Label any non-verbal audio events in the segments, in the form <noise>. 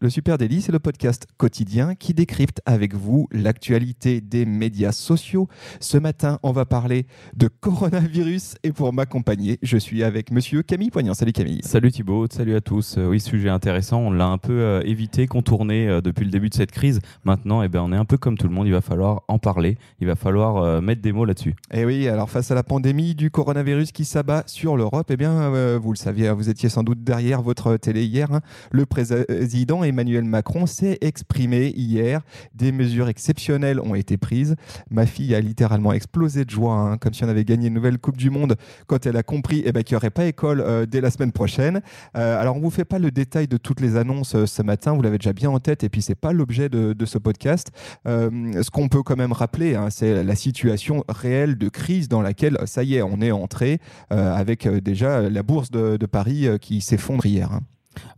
Le Super Daily, c'est le podcast quotidien qui décrypte avec vous l'actualité des médias sociaux. Ce matin, on va parler de coronavirus et pour m'accompagner, je suis avec monsieur Camille Poignant. Salut Camille. Salut Thibaut, salut à tous. Euh, oui, sujet intéressant, on l'a un peu euh, évité, contourné euh, depuis le début de cette crise. Maintenant, eh ben, on est un peu comme tout le monde, il va falloir en parler, il va falloir mettre des mots là-dessus. Et eh oui, alors face à la pandémie du coronavirus qui s'abat sur l'Europe, eh bien, vous le saviez, vous étiez sans doute derrière votre télé hier, hein. le président Emmanuel Macron s'est exprimé hier. Des mesures exceptionnelles ont été prises. Ma fille a littéralement explosé de joie, hein, comme si on avait gagné une nouvelle Coupe du Monde, quand elle a compris eh ben, qu'il n'y aurait pas école euh, dès la semaine prochaine. Euh, alors, on ne vous fait pas le détail de toutes les annonces euh, ce matin, vous l'avez déjà bien en tête, et puis ce n'est pas l'objet de, ce podcast. ce qu'on peut quand même rappeler, hein, c'est la situation réelle de crise dans laquelle, ça y est, on est entré, avec déjà la bourse de, Paris qui s'effondre hier. Hein.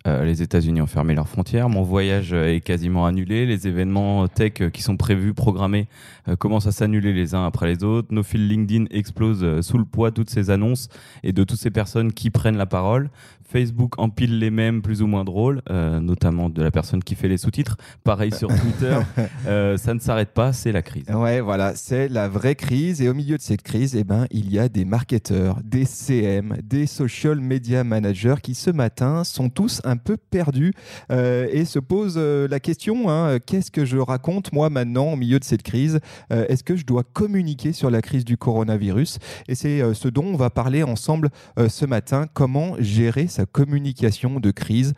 Euh, les États-Unis ont fermé leurs frontières. Mon voyage euh, est quasiment annulé. Les événements tech euh, qui sont prévus, programmés, commencent à s'annuler les uns après les autres. Nos fils LinkedIn explosent sous le poids de toutes ces annonces et de toutes ces personnes qui prennent la parole. Facebook empile les mêmes plus ou moins drôles, notamment de la personne qui fait les sous-titres. Pareil sur Twitter. <laughs> ça ne s'arrête pas, c'est la crise. Ouais, voilà, c'est la vraie crise. Et au milieu de cette crise, eh ben, il y a des marketeurs, des CM, des social media managers qui ce matin sont tous un peu perdu euh, et se pose euh, la question hein, qu'est-ce que je raconte moi maintenant au milieu de cette crise? Euh, Est-ce que je dois communiquer sur la crise du coronavirus? Et c'est ce dont on va parler ensemble ce matin comment gérer sa communication de crise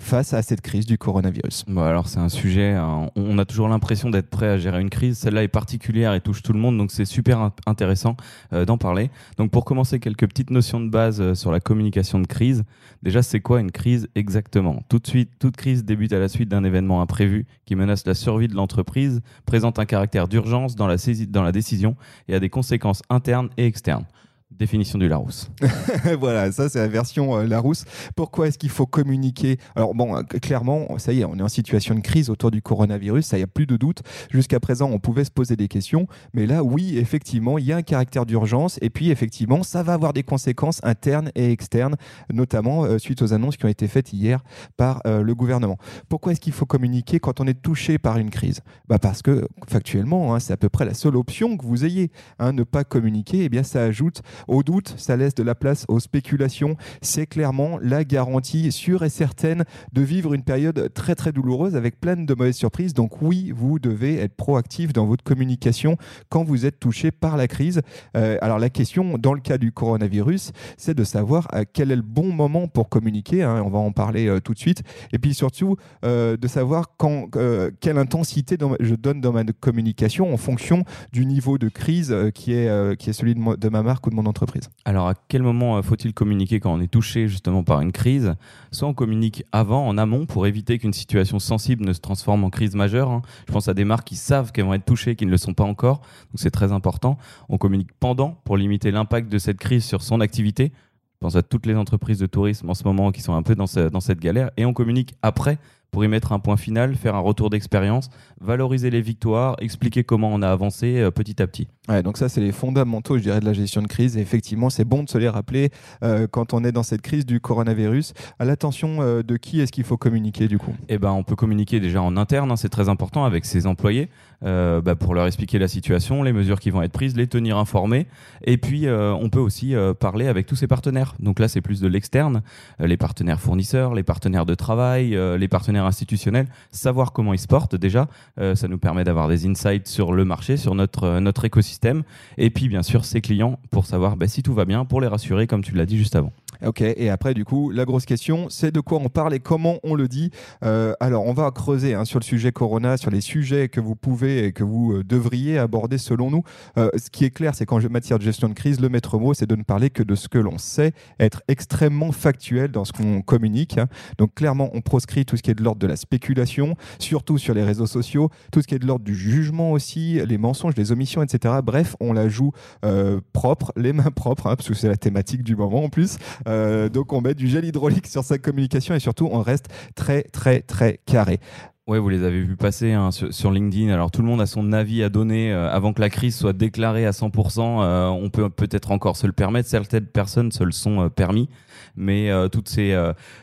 face à cette crise du coronavirus bon, Alors c'est un sujet, hein, on a toujours l'impression d'être prêt à gérer une crise. Celle-là est particulière et touche tout le monde, donc c'est super intéressant euh, d'en parler. Donc pour commencer, quelques petites notions de base euh, sur la communication de crise. Déjà, c'est quoi une crise exactement? Tout de suite, toute crise débute à la suite d'un événement imprévu qui menace la survie de l'entreprise, présente un caractère d'urgence dans dans la décision et a des conséquences internes et externes. Définition du Larousse. <laughs> voilà, ça c'est la version euh, Larousse. Pourquoi est-ce qu'il faut communiquer? Alors bon, euh, clairement, ça y est, on est en situation de crise autour du coronavirus, ça y a plus de doute. Jusqu'à présent, on pouvait se poser des questions, mais là, oui, effectivement, il y a un caractère d'urgence, et puis effectivement, ça va avoir des conséquences internes et externes, notamment euh, suite aux annonces qui ont été faites hier par le gouvernement. Pourquoi est-ce qu'il faut communiquer quand on est touché par une crise? Bah Parce que factuellement, hein, c'est à peu près la seule option que vous ayez. Hein, ne pas communiquer, eh bien ça ajoute au doute, ça laisse de la place aux spéculations. C'est clairement la garantie sûre et certaine de vivre une période très très douloureuse avec plein de mauvaises surprises. Donc oui, vous devez être proactif dans votre communication quand vous êtes touché par la crise. Euh, alors la question dans le cas du coronavirus, c'est de savoir euh, quel est le bon moment pour communiquer. Hein. on va en parler euh, tout de suite. Et puis surtout de savoir quand, quelle intensité je donne dans ma communication en fonction du niveau de crise qui est, qui est celui de, ma marque ou de mon Alors, à quel moment euh, faut-il communiquer quand on est touché justement par une crise? Soit on communique avant, en amont, pour éviter qu'une situation sensible ne se transforme en crise majeure. Hein. Je pense à des marques qui savent qu'elles vont être touchées, qui ne le sont pas encore. Donc, c'est très important. On communique pendant pour limiter l'impact de cette crise sur son activité. Je pense à toutes les entreprises de tourisme en ce moment qui sont un peu dans cette galère. Et on communique après pour y mettre un point final, faire un retour d'expérience, valoriser les victoires, expliquer comment on a avancé euh, petit à petit. Ouais, donc ça, c'est les fondamentaux, je dirais, de la gestion de crise. Et effectivement, c'est bon de se les rappeler euh, quand on est dans cette crise du coronavirus. À l'attention euh, de qui est-ce qu'il faut communiquer du coup? Eh ben, on peut communiquer déjà en interne, hein, c'est très important, avec ses employés, bah, pour leur expliquer la situation, les mesures qui vont être prises, les tenir informés. Et puis, on peut aussi parler avec tous ses partenaires. Donc là, c'est plus de l'externe, les partenaires fournisseurs, les partenaires de travail, les partenaires institutionnel, savoir comment ils se portent déjà, euh, ça nous permet d'avoir des insights sur le marché, sur notre, euh, notre écosystème, et puis bien sûr ses clients pour savoir bah, si tout va bien, pour les rassurer comme tu l'as dit juste avant. Ok, et après, du coup, la grosse question, c'est de quoi on parle et comment on le dit. Euh, alors, on va creuser hein, sur le sujet Corona, sur les sujets que vous pouvez et que vous euh, devriez aborder selon nous. Euh, ce qui est clair, c'est qu'en matière de gestion de crise, le maître mot, c'est de ne parler que de ce que l'on sait, être extrêmement factuel dans ce qu'on communique. Hein. Donc, clairement, on proscrit tout ce qui est de l'ordre de la spéculation, surtout sur les réseaux sociaux, tout ce qui est de l'ordre du jugement aussi, les mensonges, les omissions, etc. Bref, on la joue propre, les mains propres, hein, parce que c'est la thématique du moment en plus. Donc on met du gel hydraulique sur sa communication et surtout on reste très très très carré. Ouais, vous les avez vus passer hein, sur, LinkedIn. Alors tout le monde a son avis à donner euh, avant que la crise soit déclarée à 100%. Euh, on peut peut-être encore se le permettre. Certaines personnes se le sont euh, permis. Mais toutes ces,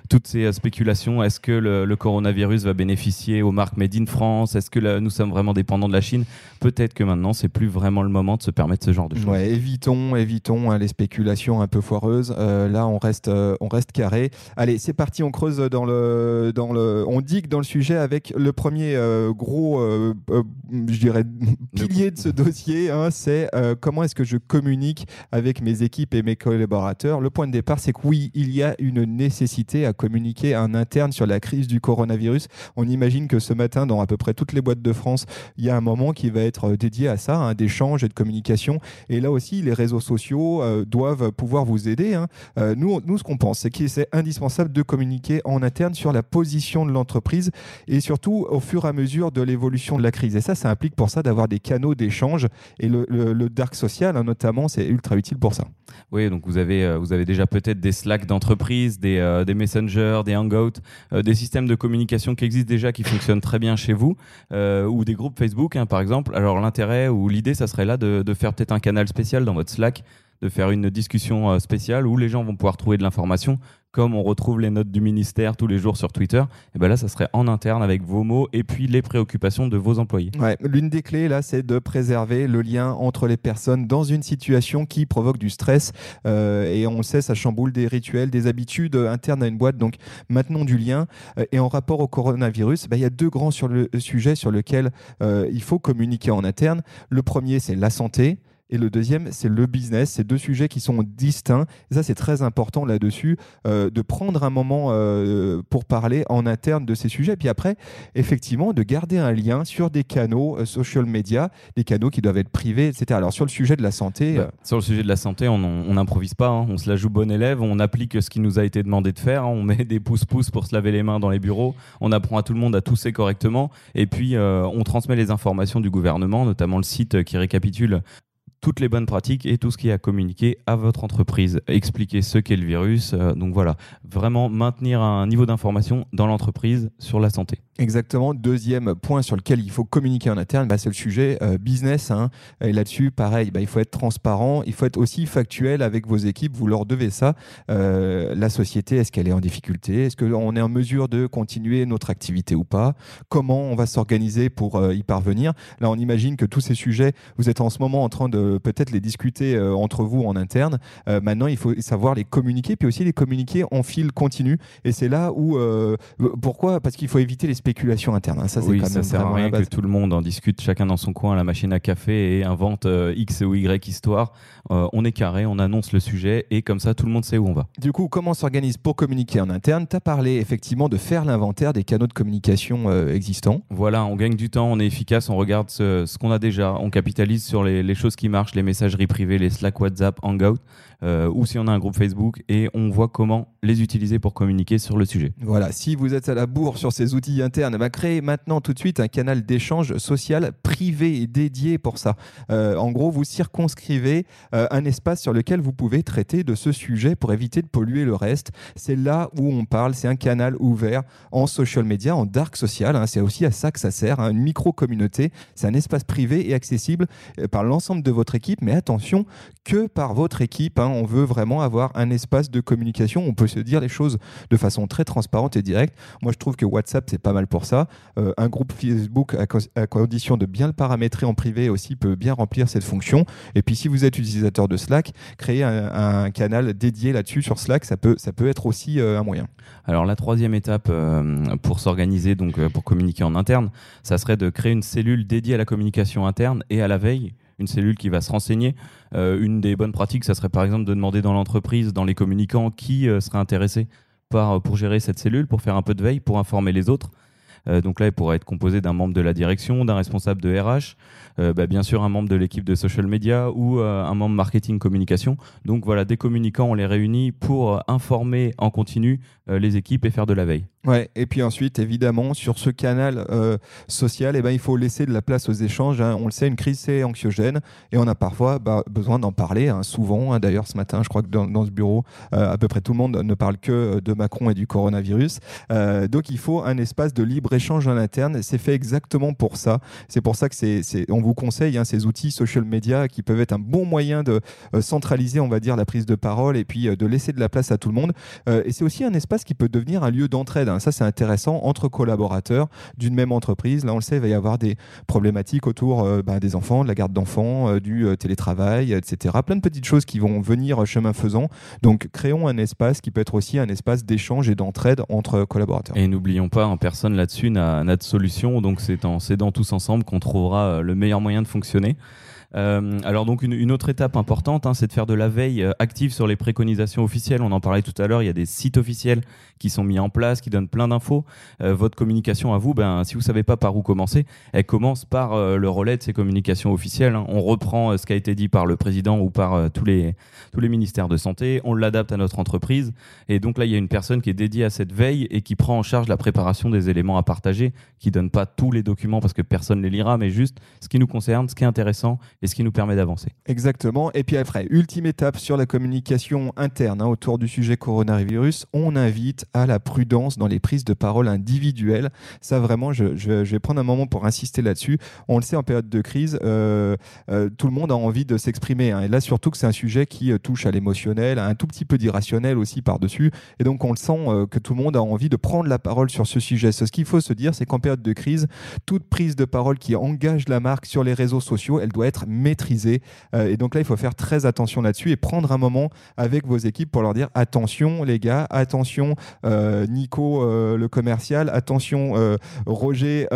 toutes ces spéculations, est-ce que le, coronavirus va bénéficier aux marques Made in France? Est-ce que nous sommes vraiment dépendants de la Chine? Peut-être que maintenant, c'est plus vraiment le moment de se permettre ce genre de choses. Ouais, évitons, évitons hein, les spéculations un peu foireuses. là, on reste, on reste carré. Allez, c'est parti. On creuse dans le, dans le, on digue dans le sujet avec le premier euh, gros, euh, euh, je dirais, <laughs> pilier de ce dossier, hein, c'est comment est-ce que je communique avec mes équipes et mes collaborateurs? Le point de départ, c'est que oui, il y a une nécessité à communiquer en interne sur la crise du coronavirus. On imagine que ce matin, dans à peu près toutes les boîtes de France, il y a un moment qui va être dédié à ça, hein, d'échange et de communication. Et là aussi, les réseaux sociaux doivent pouvoir vous aider. Hein. nous, nous, ce qu'on pense, c'est qu'il est indispensable de communiquer en interne sur la position de l'entreprise et surtout au fur et à mesure de l'évolution de la crise. Et ça, ça implique pour ça d'avoir des canaux d'échange. Et le, dark social, hein, notamment, c'est ultra utile pour ça. Oui, donc vous avez, euh, vous avez déjà peut-être des Slack d'entreprise, des, euh, des Messenger, des Hangouts, euh, des systèmes de communication qui existent déjà, qui fonctionnent très bien chez vous, ou des groupes Facebook, hein, par exemple. Alors l'intérêt ou l'idée, ça serait là de, de faire peut-être un canal spécial dans votre Slack de faire une discussion spéciale où les gens vont pouvoir trouver de l'information comme on retrouve les notes du ministère tous les jours sur Twitter, et ben là, ça serait en interne avec vos mots et puis les préoccupations de vos employés. Ouais, L'une des clés, là, c'est de préserver le lien entre les personnes dans une situation qui provoque du stress. Euh, et on le sait, ça chamboule des rituels, des habitudes internes à une boîte. Donc, maintenons du lien. Euh, et en rapport au coronavirus, ben, il y a deux grands sur le sujet sur lequel euh, il faut communiquer en interne. Le premier, c'est la santé. Et le deuxième, c'est le business. C'est deux sujets qui sont distincts. Et ça, c'est très important là-dessus, euh, de prendre un moment euh, pour parler en interne de ces sujets. Et puis après, effectivement, de garder un lien sur des canaux euh, social media, des canaux qui doivent être privés, etc. Alors sur le sujet de la santé. Bah, sur le sujet de la santé, on n'improvise pas. Hein. On se la joue bon élève. On applique ce qui nous a été demandé de faire. Hein. On met <laughs> des pouces-pouces pour se laver les mains dans les bureaux. On apprend à tout le monde à tousser correctement. Et puis, on transmet les informations du gouvernement, notamment le site qui récapitule toutes les bonnes pratiques et tout ce qui est à communiquer à votre entreprise. Expliquer ce qu'est le virus. Euh, donc voilà, vraiment maintenir un niveau d'information dans l'entreprise sur la santé. Exactement. Deuxième point sur lequel il faut communiquer en interne, bah, c'est le sujet euh, business. Hein. Et là-dessus, pareil, bah, il faut être transparent, il faut être aussi factuel avec vos équipes. Vous leur devez ça. Euh, la société, est-ce qu'elle est en difficulté? Est-ce qu'on est en mesure de continuer notre activité ou pas? Comment on va s'organiser pour y parvenir? Là, on imagine que tous ces sujets, vous êtes en ce moment en train de peut-être les discuter entre vous en interne. maintenant, il faut savoir les communiquer, puis aussi les communiquer en fil continu. Et c'est là où, pourquoi? Parce qu'il faut éviter les spéculation interne. Hein. Ça, oui, ça sert à rien que tout le monde en discute chacun dans son coin à la machine à café et invente euh, X ou Y histoire. Euh, on est carré, on annonce le sujet et comme ça, tout le monde sait où on va. Du coup, comment on s'organise pour communiquer en interne? Tu as parlé effectivement de faire l'inventaire des canaux de communication euh, existants. Voilà, on gagne du temps, on est efficace, on regarde ce, qu'on a déjà, on capitalise sur les, les, choses qui marchent, les messageries privées, les Slack, WhatsApp, Hangout. Euh, ou si on a un groupe Facebook et on voit comment les utiliser pour communiquer sur le sujet. Voilà, si vous êtes à la bourre sur ces outils internes, bah, créez maintenant tout de suite un canal d'échange social privé et dédié pour ça. Euh, en gros, vous circonscrivez euh, un espace sur lequel vous pouvez traiter de ce sujet pour éviter de polluer le reste. C'est là où on parle, c'est un canal ouvert en social media, en dark social. Hein. c'est aussi à ça que ça sert, hein. une micro-communauté. C'est un espace privé et accessible par l'ensemble de votre équipe, mais attention, que par votre équipe. Hein on veut vraiment avoir un espace de communication. On peut se dire les choses de façon très transparente et directe. Moi, je trouve que WhatsApp, c'est pas mal pour ça. Euh, un groupe Facebook, à, condition de bien le paramétrer en privé aussi, peut bien remplir cette fonction. Et puis, si vous êtes utilisateur de Slack, créer un, canal dédié là-dessus sur Slack, ça peut, ça peut être aussi euh, un moyen. Alors, la troisième étape euh, pour s'organiser, donc pour communiquer en interne, ça serait de créer une cellule dédiée à la communication interne et à la veille une cellule qui va se renseigner. Euh, une des bonnes pratiques, ça serait par exemple de demander dans l'entreprise, dans les communicants, qui euh, serait intéressé par, euh, pour gérer cette cellule, pour faire un peu de veille, pour informer les autres. donc là, il pourrait être composé d'un membre de la direction, d'un responsable de RH, bah, bien sûr un membre de l'équipe de social media ou un membre marketing communication. Donc voilà, des communicants, on les réunit pour informer en continu les équipes et faire de la veille. Ouais, et puis ensuite, évidemment, sur ce canal euh, social, eh ben, il faut laisser de la place aux échanges. hein. On le sait, une crise, c'est anxiogène et on a parfois bah, besoin d'en parler, hein, souvent. hein. D'ailleurs, ce matin, je crois que dans, ce bureau, euh, à peu près tout le monde ne parle que euh, de Macron et du coronavirus. Euh, donc, il faut un espace de libre-échange en interne. C'est fait exactement pour ça. C'est pour ça que c'est, on vous conseille hein, ces outils social media qui peuvent être un bon moyen de euh, centraliser, on va dire, la prise de parole et puis de laisser de la place à tout le monde. Et c'est aussi un espace qui peut devenir un lieu d'entraide. Ça, c'est intéressant entre collaborateurs d'une même entreprise. Là, on le sait, il va y avoir des problématiques autour euh, bah, des enfants, de la garde d'enfants, euh, du euh, télétravail, etc. Plein de petites choses qui vont venir chemin faisant. Donc, créons un espace qui peut être aussi un espace d'échange et d'entraide entre collaborateurs. Et n'oublions pas, hein, personne là-dessus n'a de solution, donc c'est en s'aidant tous ensemble qu'on trouvera le meilleur moyen de fonctionner. Euh, alors donc une, une autre étape importante, hein, c'est de faire de la veille euh, active sur les préconisations officielles. On en parlait tout à l'heure, il y a des sites officiels qui sont mis en place, qui donnent plein d'infos. Euh, votre communication à vous, ben, si vous savez pas par où commencer, elle commence par euh, le relais de ces communications officielles. hein. On reprend euh, ce qui a été dit par le président ou par euh, tous, les, tous les ministères de santé, on l'adapte à notre entreprise. Et donc là, il y a une personne qui est dédiée à cette veille et qui prend en charge la préparation des éléments à partager, qui donne pas tous les documents parce que personne les lira, mais juste ce qui nous concerne, ce qui est intéressant et ce qui nous permet d'avancer. Exactement. Et puis après, ultime étape sur la communication interne hein, autour du sujet coronavirus, on invite à la prudence dans les prises de parole individuelles. Ça, vraiment, je, vais prendre un moment pour insister là-dessus. On le sait, en période de crise, euh, euh, tout le monde a envie de s'exprimer. hein. Et là, surtout que c'est un sujet qui euh, touche à l'émotionnel, à un tout petit peu d'irrationnel aussi par-dessus. Et donc, on le sent que tout le monde a envie de prendre la parole sur ce sujet. Ce qu'il faut se dire, c'est qu'en période de crise, toute prise de parole qui engage la marque sur les réseaux sociaux, elle doit être maîtrisée. Euh, et donc là, il faut faire très attention là-dessus et prendre un moment avec vos équipes pour leur dire attention les gars, attention euh, Nico euh, le commercial, attention euh, Roger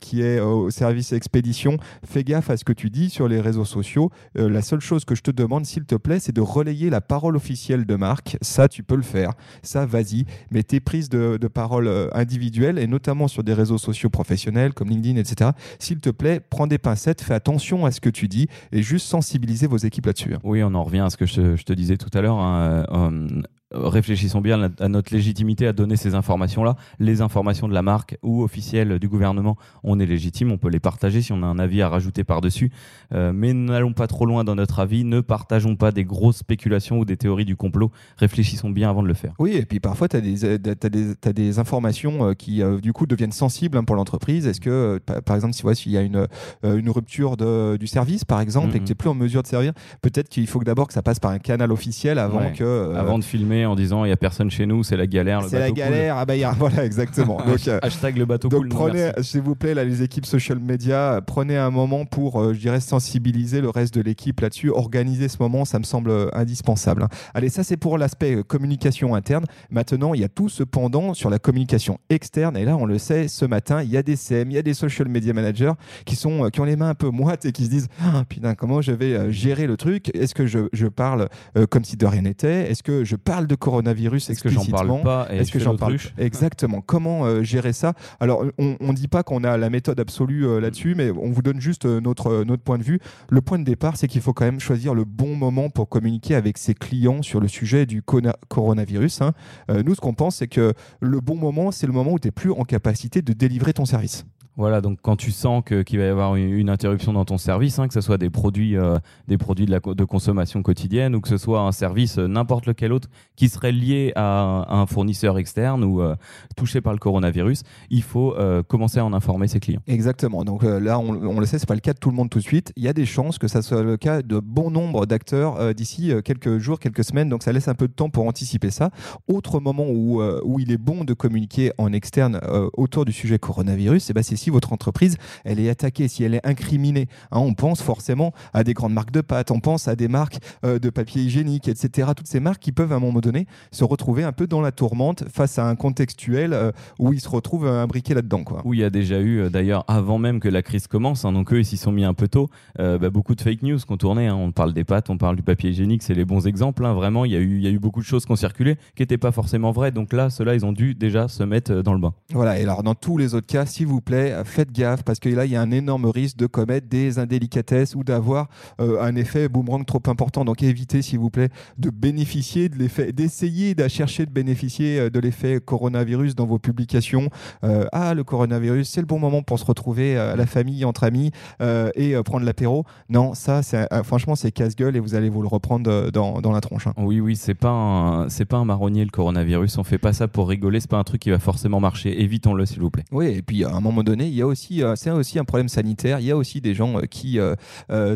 qui est au service expédition, fais gaffe à ce que tu dis sur les réseaux sociaux. La seule chose que je te demande, s'il te plaît, c'est de relayer la parole officielle de marque. Ça, tu peux le faire. Ça, vas-y. Mais tes prises de, de parole individuelles et notamment sur des réseaux sociaux professionnels comme LinkedIn, etc. S'il te plaît, prends des pincettes, fais attention à ce que tu dis et juste sensibiliser vos équipes là-dessus. Oui, on en revient à ce que je, te disais tout à l'heure. hein, euh, euh, réfléchissons bien à notre légitimité à donner ces informations-là. Les informations de la marque ou officielles du gouvernement, on est légitime, on peut les partager si on a un avis à rajouter par-dessus. Euh, mais n'allons pas trop loin dans notre avis, ne partageons pas des grosses spéculations ou des théories du complot. Réfléchissons bien avant de le faire. Oui, et puis parfois, tu as des, euh, t'as des, informations euh, qui, du coup, deviennent sensibles hein, pour l'entreprise. Est-ce que, pa- par exemple, si ouais, s'il y a une, une rupture de, du service, par exemple, et que tu n'es plus en mesure de servir, peut-être qu'il faut que d'abord que ça passe par un canal officiel avant Ouais. que... euh, Avant de filmer en disant il n'y a personne chez nous, c'est la galère, le c'est la galère, ah bah, il y a- <laughs> voilà, exactement. Donc, euh, Hashtag le bateau Donc prenez, s'il vous plaît, là, les équipes social media, euh, prenez un moment pour, euh, je dirais, sensibiliser le reste de l'équipe là-dessus. Organiser ce moment, ça me semble euh, indispensable. hein. Allez, ça c'est pour l'aspect euh, communication interne. Maintenant, il y a tout ce pendant sur la communication externe. Et là, on le sait, ce matin, il y a des CM, il y a des social media managers qui, sont, euh, qui ont les mains un peu moites et qui se disent Ah, Putain, comment je vais euh, gérer le truc? Est-ce que je, je parle euh, comme si de rien n'était? Est-ce que je parle de coronavirus Est-ce que j'en parle pas est-ce que j'en parle Exactement. Comment euh, gérer ça Alors, on ne dit pas qu'on a la méthode absolue euh, là-dessus, mais on vous donne juste euh, notre, notre point de vue. Le point de départ, c'est qu'il faut quand même choisir le bon moment pour communiquer avec ses clients sur le sujet du coronavirus. hein. Nous, ce qu'on pense, c'est que le bon moment, c'est le moment où tu n'es plus en capacité de délivrer ton service. Voilà, donc quand tu sens qu'il va y avoir une, interruption dans ton service, hein, que ce soit des produits, euh, des produits de, consommation quotidienne ou que ce soit un service, euh, n'importe lequel autre, qui serait lié à, un- fournisseur externe ou euh, touché par le coronavirus, il faut commencer à en informer ses clients. Exactement. Donc là, on, le sait, c'est pas le cas de tout le monde tout de suite. Il y a des chances que ça soit le cas de bon nombre d'acteurs d'ici quelques jours, quelques semaines. Donc ça laisse un peu de temps pour anticiper ça. Autre moment où, où il est bon de communiquer en externe autour du sujet coronavirus, eh ben, c'est si votre entreprise elle est attaquée, si elle est incriminée. Hein, on pense forcément à des grandes marques de pâtes, on pense à des marques euh, de papier hygiénique, etc. Toutes ces marques qui peuvent à un moment donné se retrouver un peu dans la tourmente face à un contextuel euh, où ils se retrouvent euh, imbriqués là-dedans. Quoi. Où il y a déjà eu, d'ailleurs, avant même que la crise commence, hein, donc eux, ils s'y sont mis un peu tôt, euh, bah, beaucoup de fake news qu'on tournait. hein. On parle des pâtes, on parle du papier hygiénique, c'est les bons exemples. hein. Vraiment, il y, a eu, il y a eu beaucoup de choses qui ont circulé qui n'étaient pas forcément vraies. Donc là, ceux-là, ils ont dû déjà se mettre dans le bain. Voilà, et alors dans tous les autres cas, s'il vous plaît, faites gaffe parce que là, il y a un énorme risque de commettre des indélicatesses ou d'avoir un effet boomerang trop important. Donc évitez, s'il vous plaît, de bénéficier de l'effet, d'essayer de chercher de bénéficier de l'effet coronavirus dans vos publications. ah, le coronavirus, c'est le bon moment pour se retrouver à la famille, entre amis et prendre l'apéro. Non, ça, c'est, franchement, c'est casse-gueule et vous allez vous le reprendre dans, dans la tronche. Hein. Oui, oui, c'est pas c'est pas un marronnier le coronavirus. On fait pas ça pour rigoler. C'est pas un truc qui va forcément marcher. Évitons-le, s'il vous plaît. Oui, et puis à un moment donné, il y a aussi, c'est aussi un problème sanitaire. Il y a aussi des gens qui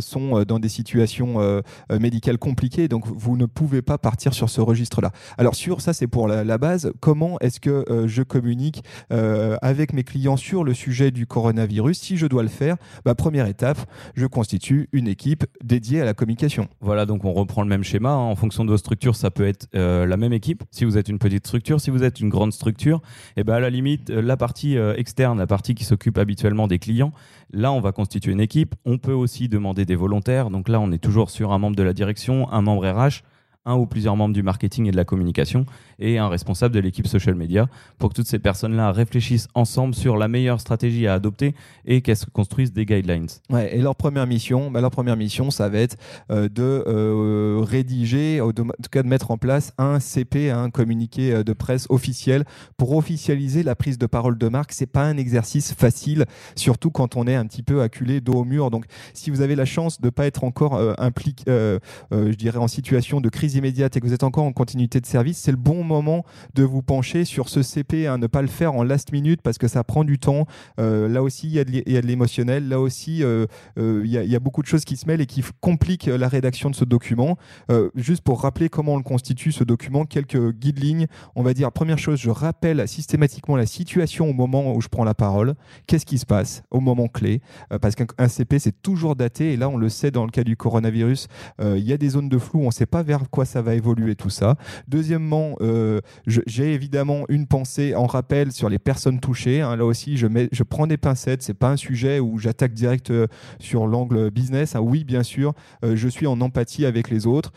sont dans des situations médicales compliquées. Donc vous ne pouvez pas partir sur ce registre-là. Alors sur ça, c'est pour la, base. Comment est-ce que je communique avec mes clients sur le sujet du coronavirus? Si je dois le faire, bah, première étape, je constitue une équipe dédiée à la communication. Voilà, donc on reprend le même schéma. Hein. En fonction de vos structures, ça peut être euh, la même équipe. Si vous êtes une petite structure, si vous êtes une grande structure, et eh ben à la limite, euh, la partie euh, externe, la partie qui s'occupe habituellement des clients, là, on va constituer une équipe. On peut aussi demander des volontaires. Donc là, on est toujours sur un membre de la direction, un membre RH un ou plusieurs membres du marketing et de la communication et un responsable de l'équipe social media pour que toutes ces personnes-là réfléchissent ensemble sur la meilleure stratégie à adopter et qu'elles construisent des guidelines. Et leur première mission, bah, leur première mission, ça va être euh, de euh, rédiger, en tout cas de mettre en place un CP, un communiqué euh, de presse officiel pour officialiser la prise de parole de marque. C'est pas un exercice facile, surtout quand on est un petit peu acculé dos au mur. Donc, si vous avez la chance de ne pas être encore impliqué, je dirais en situation de crise immédiate et que vous êtes encore en continuité de service, c'est le bon moment de vous pencher sur ce CP, hein, ne pas le faire en last minute parce que ça prend du temps. Euh, là aussi, il y a de l'émotionnel. Là aussi, euh, euh, il y, a beaucoup de choses qui se mêlent et qui compliquent la rédaction de ce document. juste pour rappeler comment on le constitue, ce document, quelques guidelines. On va dire, première chose, je rappelle systématiquement la situation au moment où je prends la parole. Qu'est-ce qui se passe au moment clé? Parce qu'un CP, c'est toujours daté. Et là, on le sait dans le cas du coronavirus, il y a des zones de flou. On ne sait pas vers quoi ça va évoluer tout ça. Deuxièmement, euh, j'ai évidemment une pensée en rappel sur les personnes touchées. Hein. Là aussi, je, mets, je prends des pincettes. C'est pas un sujet où j'attaque direct euh, sur l'angle business. Hein. Oui, bien sûr, euh, je suis en empathie avec les autres.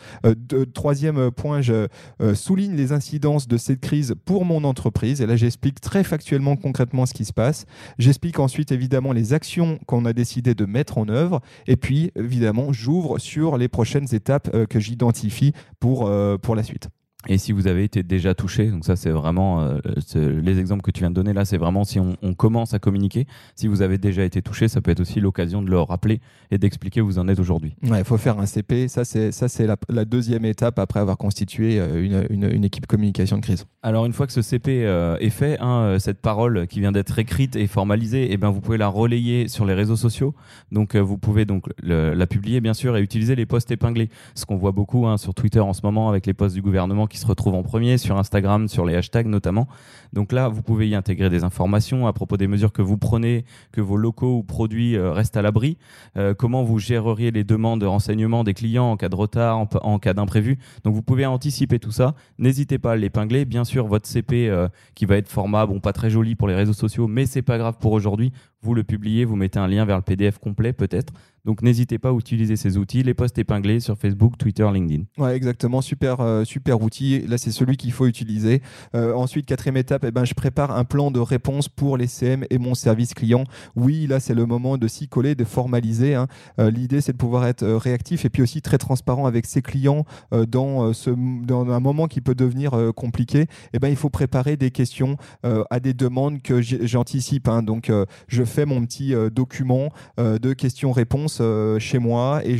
troisième point, je souligne les incidences de cette crise pour mon entreprise. Et là, j'explique très factuellement, concrètement ce qui se passe. J'explique ensuite évidemment les actions qu'on a décidé de mettre en œuvre. Et puis, évidemment, j'ouvre sur les prochaines étapes que j'identifie pour, euh, pour la suite. Et si vous avez été déjà touché, donc ça c'est vraiment euh, les exemples que tu viens de donner là, c'est vraiment si on, commence à communiquer. Si vous avez déjà été touché, ça peut être aussi l'occasion de le rappeler et d'expliquer où vous en êtes aujourd'hui. Il faut faire un CP. Ça c'est ça c'est la, deuxième étape après avoir constitué euh, une, une, équipe communication de crise. Alors une fois que ce CP euh, est fait, hein, cette parole qui vient d'être écrite et formalisée, et eh ben vous pouvez la relayer sur les réseaux sociaux. Donc vous pouvez donc la publier bien sûr et utiliser les posts épinglés. Ce qu'on voit beaucoup hein, sur Twitter en ce moment avec les posts du gouvernement qui se retrouvent en premier sur Instagram, sur les hashtags notamment. Donc là, vous pouvez y intégrer des informations à propos des mesures que vous prenez, que vos locaux ou produits euh, restent à l'abri, euh, comment vous géreriez les demandes de renseignements des clients en cas de retard, en, cas d'imprévu. Donc vous pouvez anticiper tout ça. N'hésitez pas à l'épingler. Bien sûr, votre CP euh, qui va être format, bon, pas très joli pour les réseaux sociaux, mais c'est pas grave pour aujourd'hui vous le publiez, vous mettez un lien vers le PDF complet peut-être. Donc n'hésitez pas à utiliser ces outils, les posts épinglés sur Facebook, Twitter, LinkedIn. Ouais, exactement, super, euh, super outil. Là, c'est celui qu'il faut utiliser. Euh, ensuite, quatrième étape, eh ben, je prépare un plan de réponse pour les CM et mon service client. Oui, là, c'est le moment de s'y coller, de formaliser. Hein. Euh, l'idée, c'est de pouvoir être réactif et puis aussi très transparent avec ses clients dans, ce, dans un moment qui peut devenir compliqué. Eh ben, il faut préparer des questions à des demandes que j'anticipe. Hein. Donc, je fais mon petit euh, document euh, de questions-réponses euh, chez moi et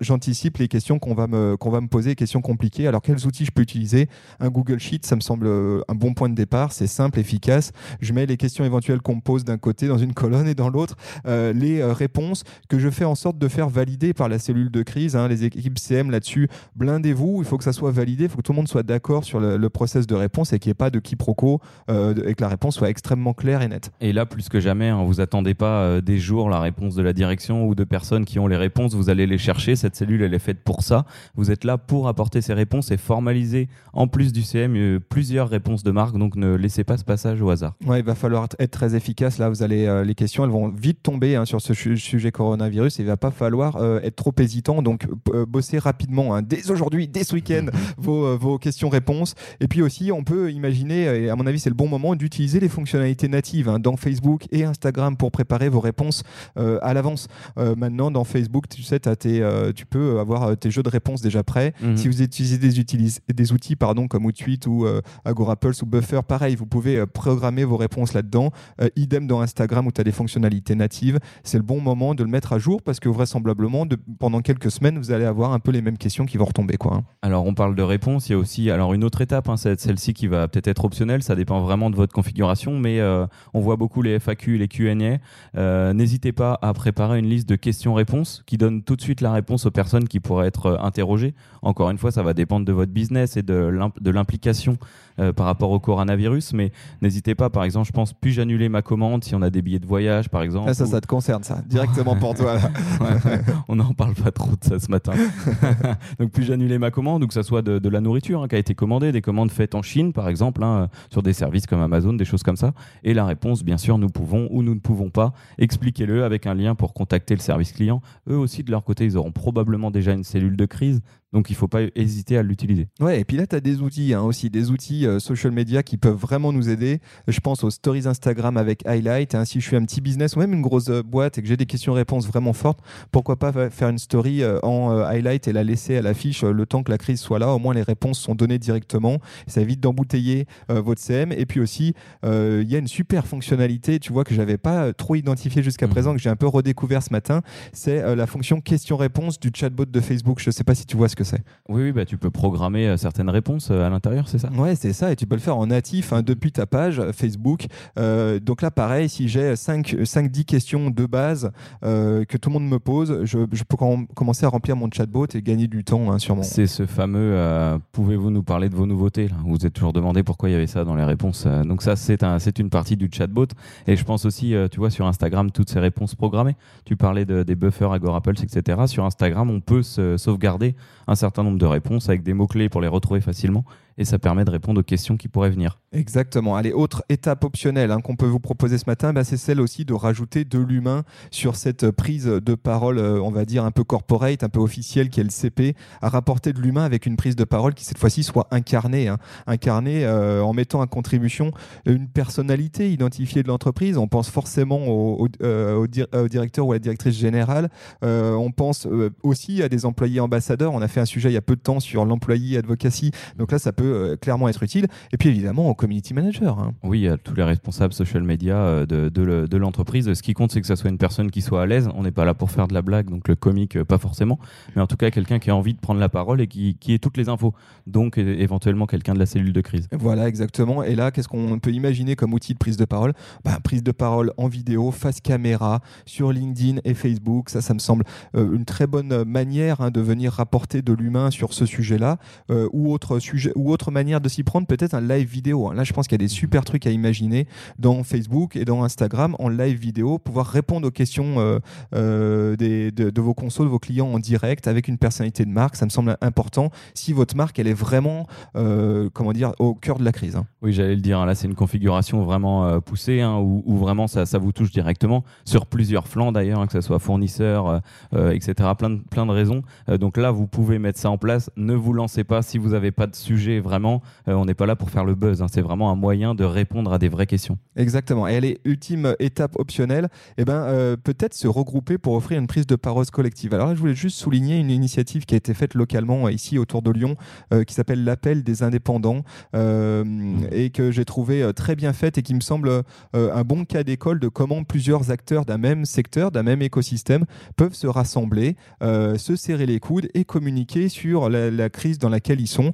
j'anticipe les questions qu'on va, me, va me poser, questions compliquées. Alors, quels outils je peux utiliser? Un Google Sheet, ça me semble un bon point de départ. C'est simple, efficace. Je mets les questions éventuelles qu'on me pose d'un côté dans une colonne et dans l'autre les réponses que je fais en sorte de faire valider par la cellule de crise. Hein, les équipes CM là-dessus, blindez-vous. Il faut que ça soit validé. Il faut que tout le monde soit d'accord sur le, process de réponse et qu'il n'y ait pas de quiproquo et que la réponse soit extrêmement claire et nette. Et là, plus que jamais, on vous attendez pas euh, des jours la réponse de la direction ou de personnes qui ont les réponses. Vous allez les chercher. Cette cellule, elle est faite pour ça. Vous êtes là pour apporter ces réponses et formaliser, en plus du CM, euh, plusieurs réponses de marque. Donc ne laissez pas ce passage au hasard. Ouais, il va falloir être très efficace. Là, vous allez, euh, les questions, elles vont vite tomber hein, sur ce sujet coronavirus. Il va pas falloir être trop hésitant. Donc, bosser rapidement, hein, dès aujourd'hui, dès ce week-end, vos, vos questions-réponses. Et puis aussi, on peut imaginer, et à mon avis, c'est le bon moment d'utiliser les fonctionnalités natives hein, dans Facebook et Instagram pour préparer vos réponses à l'avance. maintenant, dans Facebook, tu sais, as tes, tu peux avoir tes jeux de réponses déjà prêts. Mhm. Si vous utilisez des, des outils pardon, comme Outsuite ou Agorapulse ou Buffer, pareil, vous pouvez programmer vos réponses là-dedans. idem dans Instagram où tu as des fonctionnalités natives. C'est le bon moment de le mettre à jour parce que vraisemblablement, de, pendant quelques semaines, vous allez avoir un peu les mêmes questions qui vont retomber. Quoi, hein. Alors, on parle de réponse. Il y a aussi alors, une autre étape, hein, celle-ci qui va peut-être être optionnelle. Ça dépend vraiment de votre configuration, mais euh, on voit beaucoup les FAQ, les QA. Euh, n'hésitez pas à préparer une liste de questions-réponses qui donne tout de suite la réponse aux personnes qui pourraient être euh, interrogées. Encore une fois, ça va dépendre de votre business et de l'implication par rapport au coronavirus, mais n'hésitez pas, par exemple, je pense, puis-je annuler ma commande si on a des billets de voyage, par exemple. Ah, ça, ça te concerne, ça, directement pour toi. <laughs> on n'en parle pas trop de ça ce matin. <laughs> Donc, puis-je annuler ma commande ou que ça soit de, la nourriture hein, qui a été commandée, des commandes faites en Chine, par exemple, hein, sur des services comme Amazon, des choses comme ça. Et la réponse, bien sûr, nous pouvons ou nous ne pouvons pas. Expliquez-le avec un lien pour contacter le service client. Eux aussi, de leur côté, ils auront probablement déjà une cellule de crise. Donc il ne faut pas hésiter à l'utiliser. Ouais, et puis là, tu as des outils hein, aussi, des outils euh, social media qui peuvent vraiment nous aider. Je pense aux stories Instagram avec Highlight. Hein, si je suis un petit business ou même une grosse euh, boîte et que j'ai des questions-réponses vraiment fortes, pourquoi pas faire une story euh, en highlight et la laisser à l'affiche le temps que la crise soit là. Au moins, les réponses sont données directement. Ça évite d'embouteiller votre CM. Et puis aussi, il y a une super fonctionnalité, tu vois, que j'avais pas trop identifié jusqu'à mmh. présent, que j'ai un peu redécouvert ce matin. C'est la fonction question-réponse du chatbot de Facebook. Je ne sais pas si tu vois ce que c'est. Oui, oui bah, tu peux programmer euh, certaines réponses euh, à l'intérieur, c'est ça? Ouais, c'est ça, et tu peux le faire en natif hein, depuis ta page Facebook. Euh, donc là, pareil, si j'ai 5-10 questions de base que tout le monde me pose, je, peux commencer à remplir mon chatbot et gagner du temps hein, sûrement. C'est ce fameux pouvez-vous nous parler de vos nouveautés? Vous vous êtes toujours demandé pourquoi il y avait ça dans les réponses. donc ça, c'est un, une partie du chatbot. Et je pense aussi, tu vois, sur Instagram, toutes ces réponses programmées. Tu parlais de, des buffers, Agorapulse, etc. Sur Instagram, on peut se sauvegarder un certain nombre de réponses avec des mots-clés pour les retrouver facilement et ça permet de répondre aux questions qui pourraient venir. Exactement. Allez, autre étape optionnelle hein, qu'on peut vous proposer ce matin, bah, c'est celle aussi de rajouter de l'humain sur cette prise de parole, euh, on va dire un peu corporate, un peu officielle, qui est le CP, à rapporter de l'humain avec une prise de parole qui cette fois-ci soit incarnée, hein. incarnée euh, en mettant en contribution une personnalité identifiée de l'entreprise. On pense forcément au, euh, directeur ou à la directrice générale. on pense aussi à des employés ambassadeurs. On a fait un sujet il y a peu de temps sur l'employé advocacy. Donc là, ça peut euh, clairement être utile. Et puis évidemment, au community manager. Hein. Oui, à tous les responsables social media euh, de, de, l'entreprise. Ce qui compte, c'est que ça soit une personne qui soit à l'aise. On n'est pas là pour faire de la blague, donc le comique, euh, pas forcément. Mais en tout cas, quelqu'un qui a envie de prendre la parole et qui, qui ait toutes les infos. Donc éventuellement quelqu'un de la cellule de crise. Voilà, exactement. Et là, qu'est-ce qu'on peut imaginer comme outil de prise de parole? Bah, Prise de parole en vidéo, face caméra, sur LinkedIn et Facebook. Ça, ça me semble une très bonne manière hein, de venir rapporter de l'humain sur ce sujet-là ou autre sujet ou autre autre manière de s'y prendre, peut-être un live vidéo. Hein. Là, je pense qu'il y a des super trucs à imaginer dans Facebook et dans Instagram en live vidéo, pouvoir répondre aux questions euh, euh, des, de, vos consos, de vos clients en direct avec une personnalité de marque. Ça me semble important si votre marque, elle est vraiment, euh, comment dire, au cœur de la crise. Hein. Oui, j'allais le dire. Là, c'est une configuration vraiment poussée, hein, où, vraiment ça, ça, vous touche directement sur plusieurs flancs d'ailleurs, que ce soit fournisseur, etc. Plein de, plein de raisons. donc là, vous pouvez mettre ça en place. Ne vous lancez pas si vous n'avez pas de sujet vraiment, euh, on n'est pas là pour faire le buzz. Hein. C'est vraiment un moyen de répondre à des vraies questions. Exactement. Et est ultime étape optionnelle, eh ben, euh, peut-être se regrouper pour offrir une prise de parole collective. Alors là, je voulais juste souligner une initiative qui a été faite localement euh, ici autour de Lyon, qui s'appelle l'appel des indépendants, et que j'ai trouvé très bien faite et qui me semble un bon cas d'école de comment plusieurs acteurs d'un même secteur, d'un même écosystème peuvent se rassembler, se serrer les coudes et communiquer sur la, crise dans laquelle ils sont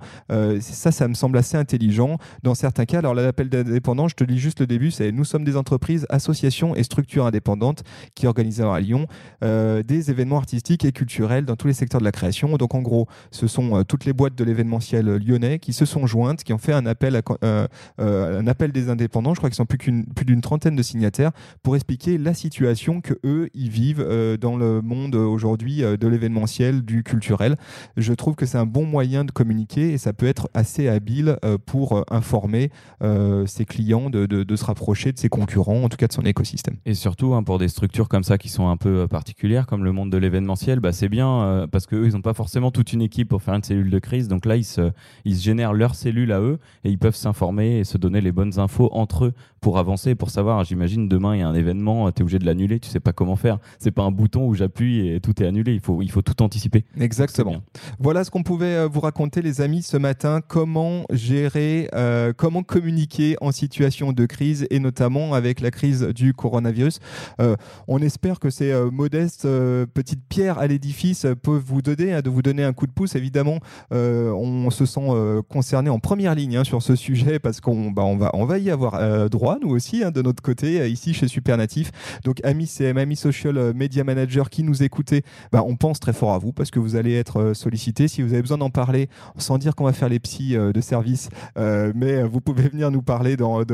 ça, ça me semble assez intelligent. Dans certains cas, alors l'appel d'indépendants, je te lis juste le début, c'est nous sommes des entreprises, associations et structures indépendantes qui organisent à Lyon euh, des événements artistiques et culturels dans tous les secteurs de la création. Donc en gros, ce sont euh, toutes les boîtes de l'événementiel lyonnais qui se sont jointes, qui ont fait un appel, euh, un appel des indépendants. Je crois qu'ils sont plus d'une trentaine de signataires pour expliquer la situation que eux ils vivent dans le monde aujourd'hui de l'événementiel, du culturel. Je trouve que c'est un bon moyen de communiquer et ça peut être assez assez habile pour informer ses clients de, de, se rapprocher de ses concurrents, en tout cas de son écosystème. Et surtout, hein, pour des structures comme ça qui sont un peu particulières, comme le monde de l'événementiel, bah, c'est bien parce qu'eux, ils n'ont pas forcément toute une équipe pour faire une cellule de crise. Donc là, ils se, ils se génèrent leur cellule à eux et ils peuvent s'informer et se donner les bonnes infos entre eux pour avancer, pour savoir. J'imagine demain, il y a un événement, tu es obligé de l'annuler, tu sais pas comment faire. C'est pas un bouton où j'appuie et tout est annulé. Il faut, il faut tout anticiper. Exactement. Voilà ce qu'on pouvait euh, vous raconter, les amis, ce matin. Comment gérer, euh, comment communiquer en situation de crise et notamment avec la crise du coronavirus. Euh, on espère que ces modestes petites pierres à l'édifice peuvent vous donner, hein, de vous donner un coup de pouce. Évidemment, on se sent concerné en première ligne hein, sur ce sujet parce qu'on bah, va, y avoir droit, nous aussi, hein, de notre côté, ici chez Supernatif. Donc, amis CM, amis social media manager qui nous écoutez, bah, on pense très fort à vous parce que vous allez être euh, sollicité. Si vous avez besoin d'en parler, sans dire qu'on va faire les psys euh, de service, euh, mais vous pouvez venir nous parler dans,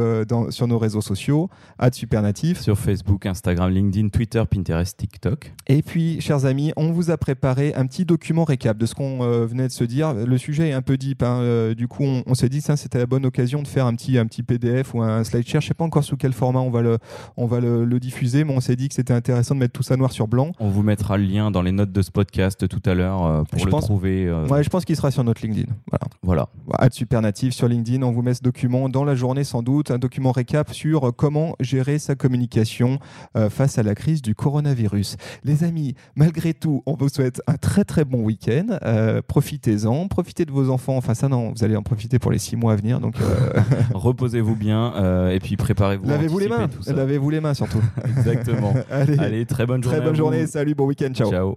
sur nos réseaux sociaux, à Supernatif. Sur Facebook, Instagram, LinkedIn, Twitter, Pinterest, TikTok. Et puis, chers amis, on vous a préparé un petit document récap de ce qu'on venait de se dire. Le sujet est un peu deep. Hein. du coup, on, s'est dit, ça, c'était la bonne occasion de faire un petit, un petit PDF ou un slide share. Je sais pas encore sous quel format on va le, on va le, le diffuser, mais on s'est dit que c'était intéressant de mettre tout ça noir sur blanc. On vous mettra le lien dans les notes de ce podcast tout à l'heure euh, pour le trouver. Euh. Ouais, je pense qu'il sera sur notre LinkedIn. Voilà. voilà. Supernative sur LinkedIn. On vous met ce document dans la journée sans doute, un document récap sur euh, comment gérer sa communication face à la crise du coronavirus. Les amis, malgré tout, on vous souhaite un très très bon week-end. Profitez-en, profitez de vos enfants. Enfin ça non, vous allez en profiter pour les six mois à venir. Donc <laughs> reposez-vous bien et puis préparez-vous. Lavez-vous les mains. Lavez-vous les mains surtout. <laughs> Exactement. <laughs> Allez, très bonne journée. Très bonne journée. Salut, bon week-end. Ciao. Ciao.